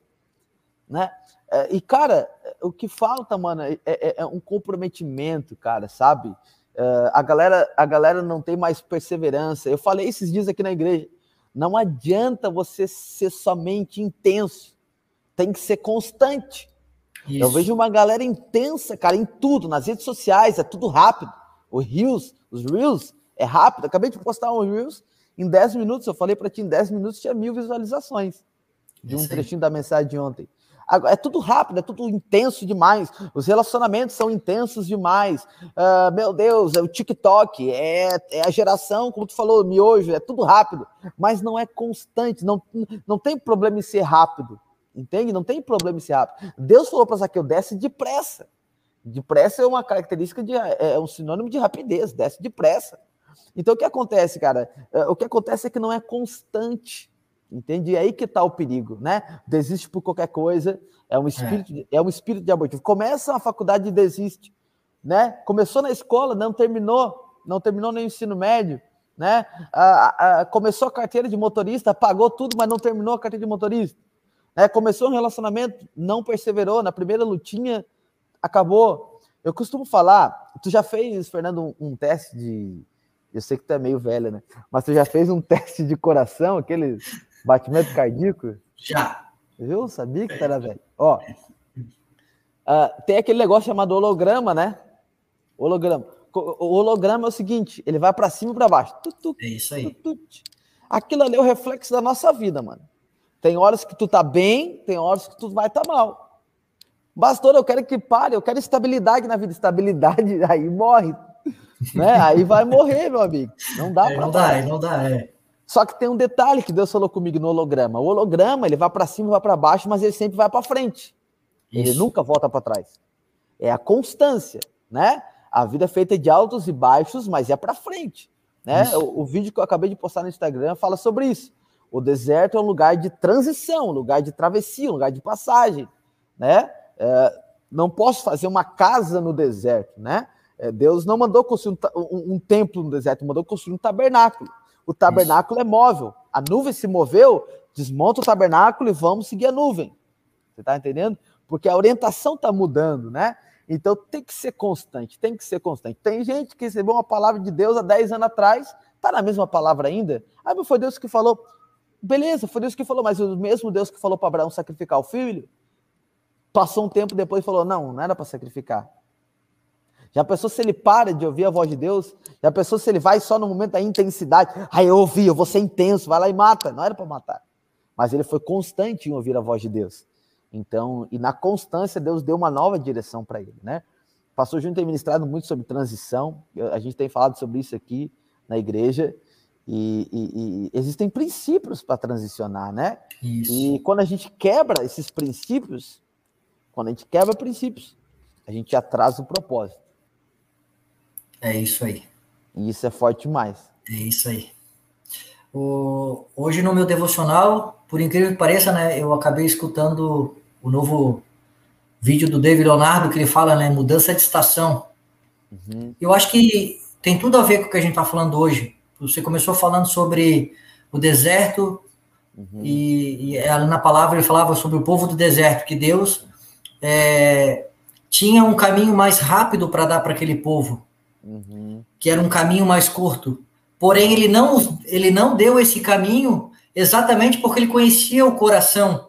S2: Né? É, e, cara, o que falta, mano, é, é, é um comprometimento, cara, sabe? É, a, galera, a galera não tem mais perseverança. Eu falei esses dias aqui na igreja. Não adianta você ser somente intenso. Tem que ser constante. Isso. Eu vejo uma galera intensa, cara, em tudo, nas redes sociais, é tudo rápido. O Reels, os Reels, é rápido. Acabei de postar um Reels, em 10 minutos, eu falei para ti, em 10 minutos tinha mil visualizações de um trechinho da mensagem de ontem. É tudo rápido, é tudo intenso demais. Os relacionamentos são intensos demais. Uh, meu Deus, é o TikTok, é, é, a geração, como tu falou, miojo, é tudo rápido, mas não é constante. Não, não tem problema em ser rápido. Entende? Não tem problema em ser rápido. Deus falou para Zaqueu, desce depressa. Depressa é uma característica de é, é um sinônimo de rapidez, desce depressa. Então o que acontece, cara? É, o que acontece é que não é constante. Entende? E aí que está o perigo, né? Desiste por qualquer coisa, é um espírito, é. é um espírito de abortivo. Começa a faculdade e desiste, né? Começou na escola, não terminou, não terminou nem o ensino médio, né? começou a carteira de motorista, pagou tudo, mas não terminou a carteira de motorista. Né? Começou um relacionamento, não perseverou, na primeira lutinha acabou. Eu costumo falar, tu já fez, Fernando, um, um teste de. Eu sei que tu é meio velho, né? Mas tu já fez um (laughs) teste de coração, aquele batimento cardíaco?
S1: Já.
S2: Viu? Sabia que tu era velho. Ó, uh, tem aquele negócio chamado holograma, né? Holograma. O holograma é o seguinte: ele vai para cima e para baixo.
S1: é isso aí.
S2: Aquilo ali é o reflexo da nossa vida, mano. Tem horas que tu tá bem, tem horas que tu vai estar tá mal. Pastor, eu quero que pare, eu quero estabilidade na vida. Estabilidade, (laughs) aí morre. Né? Aí vai morrer, meu amigo. Não dá
S1: é, Não dá, não dá, é.
S2: Só que tem um detalhe que Deus falou comigo no holograma. O holograma, ele vai para cima, vai para baixo, mas ele sempre vai para frente. Isso. Ele nunca volta para trás. É a constância, né? A vida é feita de altos e baixos, mas é para frente, né? O, o, vídeo que eu acabei de postar no Instagram fala sobre isso. O deserto é um lugar de transição, um lugar de travessia, um lugar de passagem, né? É, não posso fazer uma casa no deserto, né? É, Deus não mandou construir um, um, um, templo no deserto, mandou construir um tabernáculo. O tabernáculo Isso. é móvel. A nuvem se moveu, desmonta o tabernáculo e vamos seguir a nuvem. Você está entendendo? Porque a orientação está mudando, né? Então tem que ser constante, tem que ser constante. Tem gente que recebeu uma palavra de Deus há 10 anos atrás, está na mesma palavra ainda. Ah, mas foi Deus que falou. Beleza, foi Deus que falou, mas o mesmo Deus que falou para Abraão sacrificar o filho, passou um tempo depois e falou: não, não era para sacrificar. Já pensou se ele para de ouvir a voz de Deus? Já pensou se ele vai só no momento da intensidade? Aí eu ouvi, eu vou ser intenso, vai lá e mata. Não era para matar. Mas ele foi constante em ouvir a voz de Deus. Então, e na constância, Deus deu uma nova direção para ele, né? O pastor Júnior tem ministrado muito sobre transição, a gente tem falado sobre isso aqui na igreja, e, e, e existem princípios para transicionar, né? Isso. E quando a gente quebra esses princípios, quando a gente quebra princípios, a gente atrasa o propósito.
S1: É isso aí.
S2: E isso é forte demais.
S1: É isso aí. O, hoje no meu devocional, por incrível que pareça, né, eu acabei escutando o novo vídeo do David Leonardo que ele fala, né, mudança de estação. Uhum. Eu acho que tem tudo a ver com o que a gente está falando hoje. Você começou falando sobre o deserto, Uhum. E, e na palavra ele falava sobre o povo do deserto, que Deus é, tinha um caminho mais rápido para dar para aquele povo, uhum. que era um caminho mais curto. Porém, ele não, ele não deu esse caminho exatamente porque ele conhecia o coração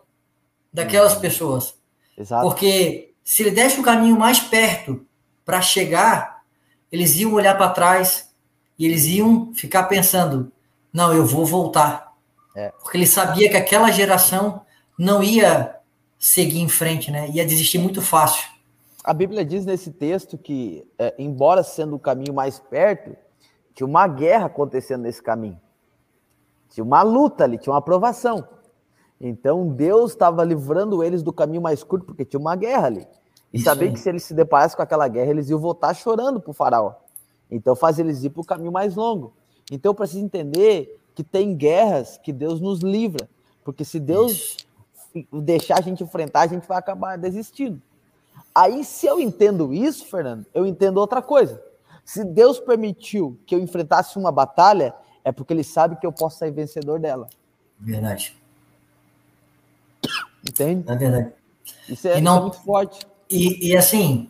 S1: daquelas uhum. pessoas. Exato. Porque se ele desse o caminho mais perto para chegar, eles iam olhar para trás e eles iam ficar pensando: não, eu vou voltar. É. Porque ele sabia que aquela geração não ia seguir em frente, né? Ia desistir muito fácil.
S2: A Bíblia diz nesse texto que, é, embora sendo o caminho mais perto, tinha uma guerra acontecendo nesse caminho. Tinha uma luta ali, tinha uma aprovação. Então Deus estava livrando eles do caminho mais curto, porque tinha uma guerra ali. E Isso sabia aí. que se eles se deparassem com aquela guerra, eles iam voltar chorando para o faraó. Então faz eles ir para o caminho mais longo. Então eu preciso entender que tem guerras que Deus nos livra. Porque se Deus deixar a gente enfrentar, a gente vai acabar desistindo. Aí, se eu entendo isso, Fernando, eu entendo outra coisa. Se Deus permitiu que eu enfrentasse uma batalha, é porque Ele sabe que eu posso sair vencedor dela.
S1: Verdade.
S2: Entende?
S1: É verdade.
S2: Isso é, não, isso é muito forte.
S1: E, e, assim,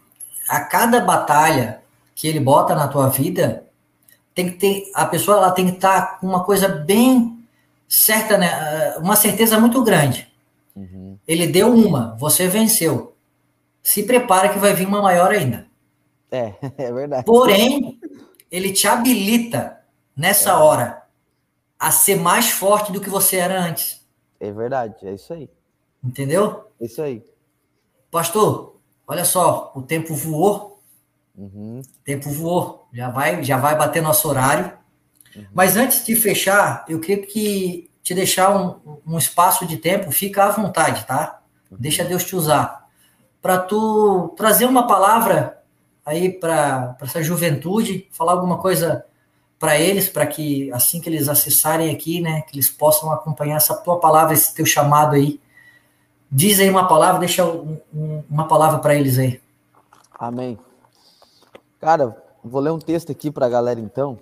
S1: a cada batalha que Ele bota na tua vida, tem que ter a pessoa ela tem que estar com uma coisa bem certa, né? Uma certeza muito grande. Uhum. Ele deu uma, você venceu se prepara que vai vir uma maior ainda.
S2: É, (laughs) é verdade.
S1: Porém, ele te habilita nessa é. hora a ser mais forte do que você era antes.
S2: É verdade, é isso aí.
S1: Entendeu?
S2: É isso aí.
S1: Pastor, olha só, o tempo voou. Uhum. O tempo voou. Já vai, já vai bater nosso horário. Uhum. Mas antes de fechar, eu queria que te deixar um, um espaço de tempo, fica à vontade, tá? Uhum. Deixa Deus te usar para tu trazer uma palavra aí para essa juventude, falar alguma coisa para eles, para que assim que eles acessarem aqui, né, que eles possam acompanhar essa tua palavra, esse teu chamado aí. Diz aí uma palavra, deixa um, um, uma palavra para eles aí.
S2: Amém. Cara, vou ler um texto aqui para a galera então,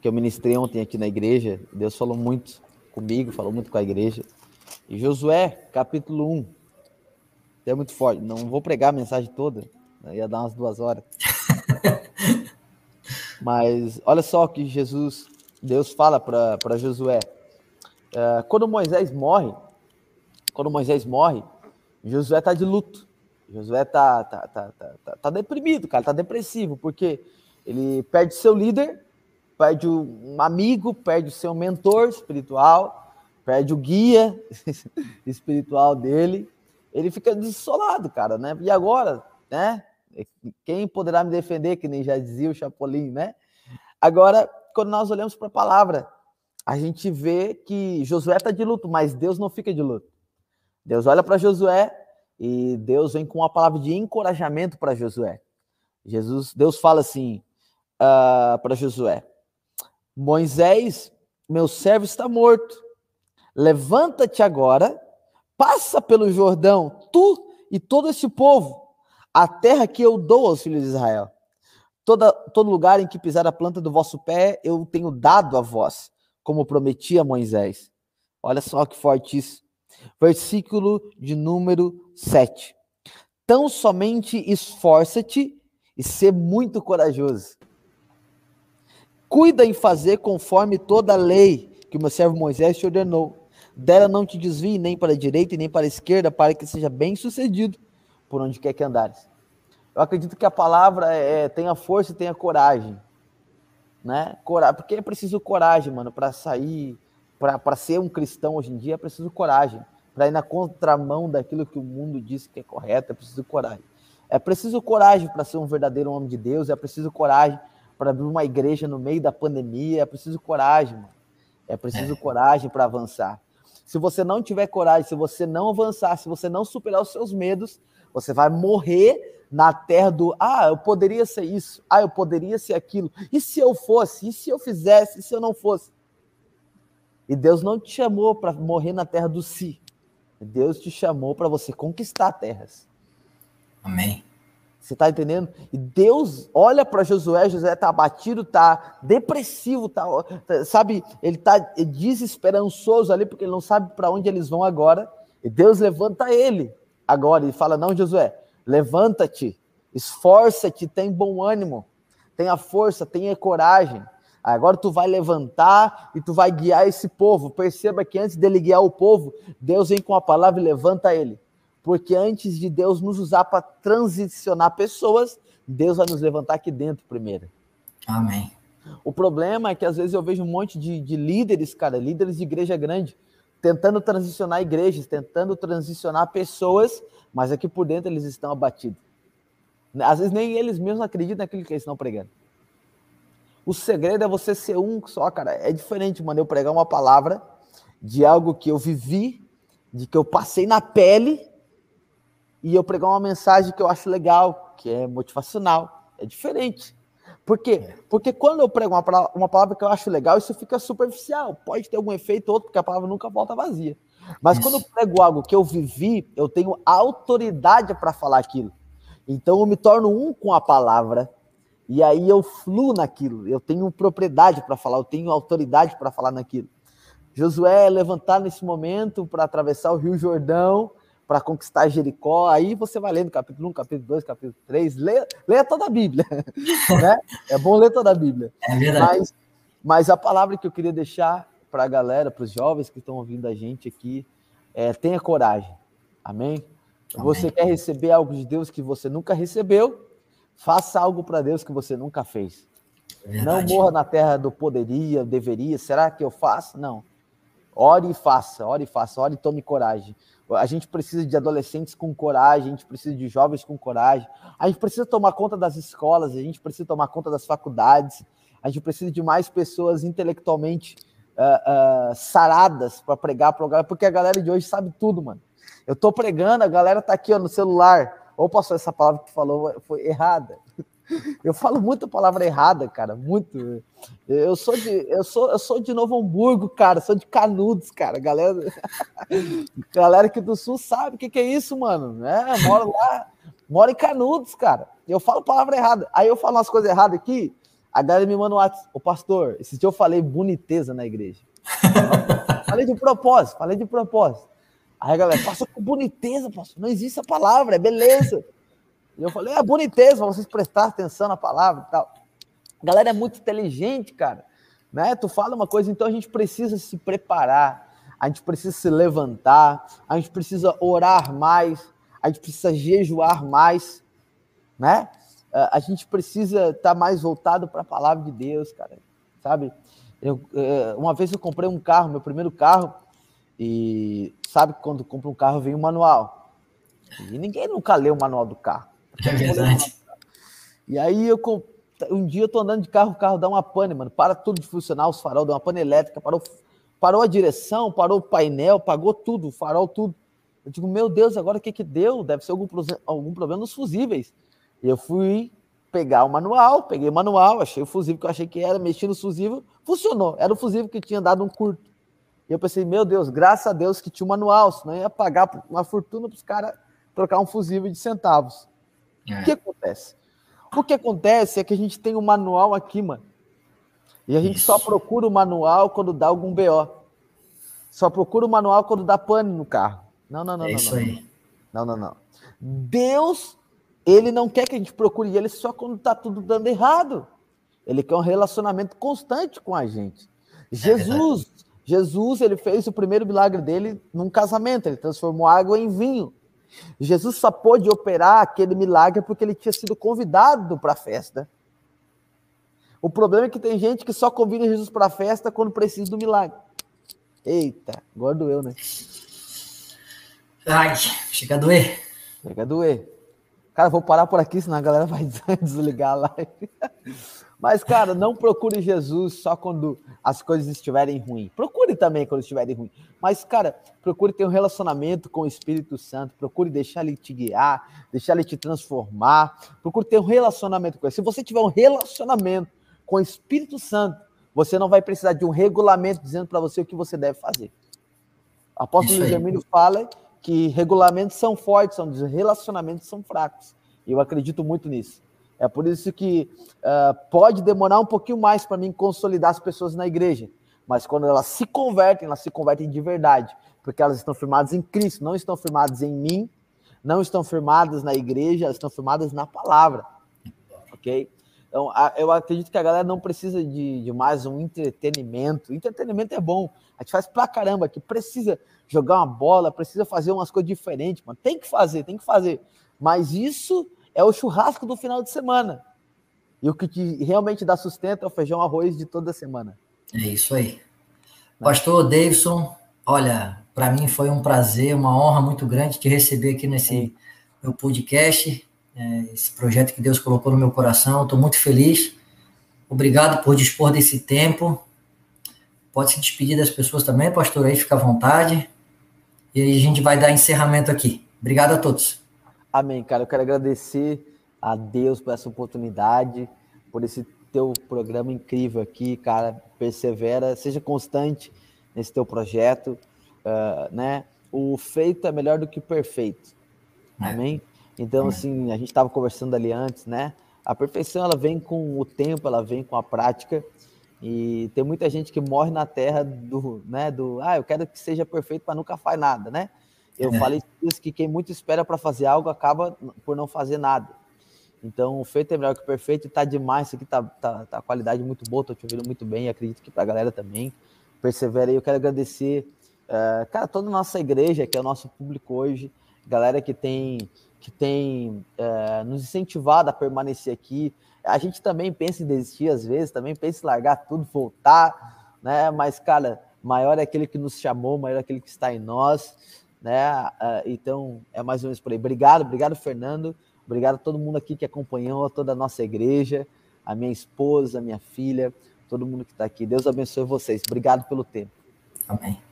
S2: que eu ministrei ontem aqui na igreja. Deus falou muito comigo, falou muito com a igreja. E Josué, capítulo 1, é muito forte. Não vou pregar a mensagem toda, né? ia dar umas duas horas. (laughs) Mas olha só o que Jesus, Deus fala para Josué. É, quando Moisés morre, quando Moisés morre, Josué está de luto. Josué tá, tá, tá, tá, tá deprimido, cara, está depressivo, porque ele perde seu líder, perde um amigo, perde o seu mentor espiritual, perde o guia (laughs) espiritual dele, ele fica desolado, cara, né? E agora, né? Quem poderá me defender, que nem já dizia o Chapolin, né? Agora, quando nós olhamos para a palavra, a gente vê que Josué está de luto, mas Deus não fica de luto. Deus olha para Josué e Deus vem com uma palavra de encorajamento para Josué. Jesus, Deus fala assim uh, para Josué: Moisés, meu servo está morto. Levanta-te agora Passa pelo Jordão, tu e todo esse povo, a terra que eu dou aos filhos de Israel. Toda, todo lugar em que pisar a planta do vosso pé, eu tenho dado a vós, como prometi a Moisés. Olha só que forte isso. Versículo de número 7. Tão somente esforça-te e ser muito corajoso. Cuida em fazer conforme toda a lei que o meu servo Moisés te ordenou dela não te desvie nem para a direita e nem para a esquerda, para que seja bem sucedido por onde quer que andares. Eu acredito que a palavra é, é tenha força e tenha coragem. Né? Coragem, porque é preciso coragem, mano, para sair, para ser um cristão hoje em dia, é preciso coragem. Para ir na contramão daquilo que o mundo diz que é correto, é preciso coragem. É preciso coragem para ser um verdadeiro homem de Deus, é preciso coragem para abrir uma igreja no meio da pandemia, é preciso coragem, mano. É preciso é. coragem para avançar. Se você não tiver coragem, se você não avançar, se você não superar os seus medos, você vai morrer na terra do ah, eu poderia ser isso, ah, eu poderia ser aquilo. E se eu fosse? E se eu fizesse? E se eu não fosse? E Deus não te chamou para morrer na terra do si. Deus te chamou para você conquistar terras.
S1: Amém.
S2: Você está entendendo? E Deus olha para Josué, Josué está abatido, está depressivo, tá, sabe? Ele está desesperançoso ali, porque ele não sabe para onde eles vão agora. E Deus levanta ele agora e fala: Não, Josué, levanta-te, esforça-te, tem bom ânimo, tenha força, tenha coragem. Agora tu vai levantar e tu vai guiar esse povo. Perceba que antes dele guiar o povo, Deus vem com a palavra e levanta ele. Porque antes de Deus nos usar para transicionar pessoas, Deus vai nos levantar aqui dentro primeiro.
S1: Amém.
S2: O problema é que às vezes eu vejo um monte de, de líderes, cara, líderes de igreja grande, tentando transicionar igrejas, tentando transicionar pessoas, mas aqui por dentro eles estão abatidos. Às vezes nem eles mesmos acreditam naquilo que eles estão pregando. O segredo é você ser um só, cara. É diferente, mano, eu pregar uma palavra de algo que eu vivi, de que eu passei na pele, e eu pregar uma mensagem que eu acho legal, que é motivacional. É diferente. Por quê? Porque quando eu prego uma palavra, uma palavra que eu acho legal, isso fica superficial. Pode ter algum efeito ou outro, porque a palavra nunca volta vazia. Mas isso. quando eu prego algo que eu vivi, eu tenho autoridade para falar aquilo. Então eu me torno um com a palavra e aí eu fluo naquilo, eu tenho propriedade para falar, eu tenho autoridade para falar naquilo. Josué é levantar nesse momento para atravessar o Rio Jordão, para conquistar Jericó. Aí você vai lendo capítulo 1, capítulo 2, capítulo 3, leia, leia toda a Bíblia. (laughs) né? É bom ler toda a Bíblia.
S1: É verdade.
S2: Mas, mas a palavra que eu queria deixar para a galera, para os jovens que estão ouvindo a gente aqui, é tenha coragem. Amém? Amém? Você quer receber algo de Deus que você nunca recebeu? Faça algo para Deus que você nunca fez. Verdade. Não morra na terra do poderia, deveria. Será que eu faço? Não. Ore e faça, ore e faça, ore e tome coragem. A gente precisa de adolescentes com coragem, a gente precisa de jovens com coragem, a gente precisa tomar conta das escolas, a gente precisa tomar conta das faculdades, a gente precisa de mais pessoas intelectualmente uh, uh, saradas para pregar para o galera, porque a galera de hoje sabe tudo, mano. Eu tô pregando, a galera tá aqui ó, no celular, ou passou essa palavra que tu falou foi errada. Eu falo muita palavra errada, cara, muito. Eu sou de, eu sou, eu sou de Novo Hamburgo, cara, sou de Canudos, cara. Galera, (laughs) galera aqui do Sul sabe o que, que é isso, mano. É, moro lá, moro em Canudos, cara. Eu falo palavra errada. Aí eu falo umas coisas erradas aqui, a galera me manda um WhatsApp. Ô, pastor, esse dia eu falei boniteza na igreja. (laughs) falei de propósito, falei de propósito. Aí a galera, com boniteza, pastor. Não existe a palavra, é beleza. E eu falei, é boniteza, vocês prestar atenção na palavra e tal. A galera é muito inteligente, cara. Né? Tu fala uma coisa, então a gente precisa se preparar, a gente precisa se levantar, a gente precisa orar mais, a gente precisa jejuar mais, né? A gente precisa estar tá mais voltado para a palavra de Deus, cara. Sabe? Eu, é, uma vez eu comprei um carro, meu primeiro carro, e sabe que quando compra um carro vem um manual. E ninguém nunca lê o manual do carro.
S1: É verdade.
S2: E aí eu um dia eu tô andando de carro, o carro dá uma pane, mano. Para tudo de funcionar, os farol, deu uma pane elétrica, parou, parou a direção, parou o painel, pagou tudo, o farol, tudo. Eu digo, meu Deus, agora o que que deu? Deve ser algum, algum problema nos fusíveis. E eu fui pegar o manual, peguei o manual, achei o fusível que eu achei que era, mexi no fusível, funcionou. Era o fusível que tinha dado um curto. E eu pensei, meu Deus, graças a Deus que tinha um manual, senão ia pagar uma fortuna para os caras trocar um fusível de centavos. É. O que acontece? O que acontece é que a gente tem um manual aqui, mano. E a gente Isso. só procura o manual quando dá algum BO. Só procura o manual quando dá pane no carro. Não, não, não, é não.
S1: Isso
S2: não.
S1: aí.
S2: Não, não, não. Deus, ele não quer que a gente procure ele só quando tá tudo dando errado. Ele quer um relacionamento constante com a gente. É Jesus, Jesus, ele fez o primeiro milagre dele num casamento, ele transformou água em vinho. Jesus só pôde operar aquele milagre porque ele tinha sido convidado para a festa. O problema é que tem gente que só convida Jesus para a festa quando precisa do milagre. Eita, agora doeu, né?
S1: Ai, chega a doer.
S2: Chega a doer. Cara, vou parar por aqui, senão a galera vai (laughs) desligar a live. Mas, cara, não procure Jesus só quando as coisas estiverem ruins. Procure também quando estiverem ruins. Mas, cara, procure ter um relacionamento com o Espírito Santo. Procure deixar ele te guiar, deixar ele te transformar. Procure ter um relacionamento com ele. Se você tiver um relacionamento com o Espírito Santo, você não vai precisar de um regulamento dizendo para você o que você deve fazer. O apóstolo Emílio fala que regulamentos são fortes, são relacionamentos são fracos. E eu acredito muito nisso. É por isso que uh, pode demorar um pouquinho mais para mim consolidar as pessoas na igreja. Mas quando elas se convertem, elas se convertem de verdade. Porque elas estão firmadas em Cristo, não estão firmadas em mim, não estão firmadas na igreja, elas estão firmadas na palavra. Ok? Então, eu acredito que a galera não precisa de, de, mais um entretenimento. Entretenimento é bom. A gente faz pra caramba que precisa jogar uma bola, precisa fazer umas coisas diferentes, mano. Tem que fazer, tem que fazer. Mas isso é o churrasco do final de semana. E o que te realmente dá sustento é o feijão arroz de toda semana.
S1: É isso aí. Pastor Davidson, olha, para mim foi um prazer, uma honra muito grande te receber aqui nesse meu podcast, é, esse projeto que Deus colocou no meu coração. Estou muito feliz. Obrigado por dispor desse tempo. Pode se despedir das pessoas também, pastor, aí fica à vontade. E aí a gente vai dar encerramento aqui. Obrigado a todos.
S2: Amém, cara. Eu quero agradecer a Deus por essa oportunidade, por esse teu programa incrível aqui, cara. Persevera, seja constante nesse teu projeto, uh, né? O feito é melhor do que o perfeito. É. Amém? Então, assim, a gente estava conversando ali antes, né? A perfeição, ela vem com o tempo, ela vem com a prática. E tem muita gente que morre na terra do, né, do, ah, eu quero que seja perfeito para nunca faz nada, né? Eu é. falei isso que quem muito espera para fazer algo acaba por não fazer nada. Então, o feito é melhor que o perfeito e tá demais. Isso aqui tá, tá, tá qualidade muito boa, tô te ouvindo muito bem. Acredito que para a galera também. Persevera aí. Eu quero agradecer, uh, cara, toda a nossa igreja, que é o nosso público hoje, galera que tem, que tem uh, nos incentivado a permanecer aqui. A gente também pensa em desistir às vezes, também pensa em largar tudo, voltar, né? Mas, cara, maior é aquele que nos chamou, maior é aquele que está em nós né? Uh, então, é mais ou menos por aí. Obrigado, obrigado, Fernando. Obrigado a todo mundo aqui que acompanhou, toda a nossa igreja, a minha esposa, a minha filha, todo mundo que está aqui. Deus abençoe vocês. Obrigado pelo tempo.
S1: Amém.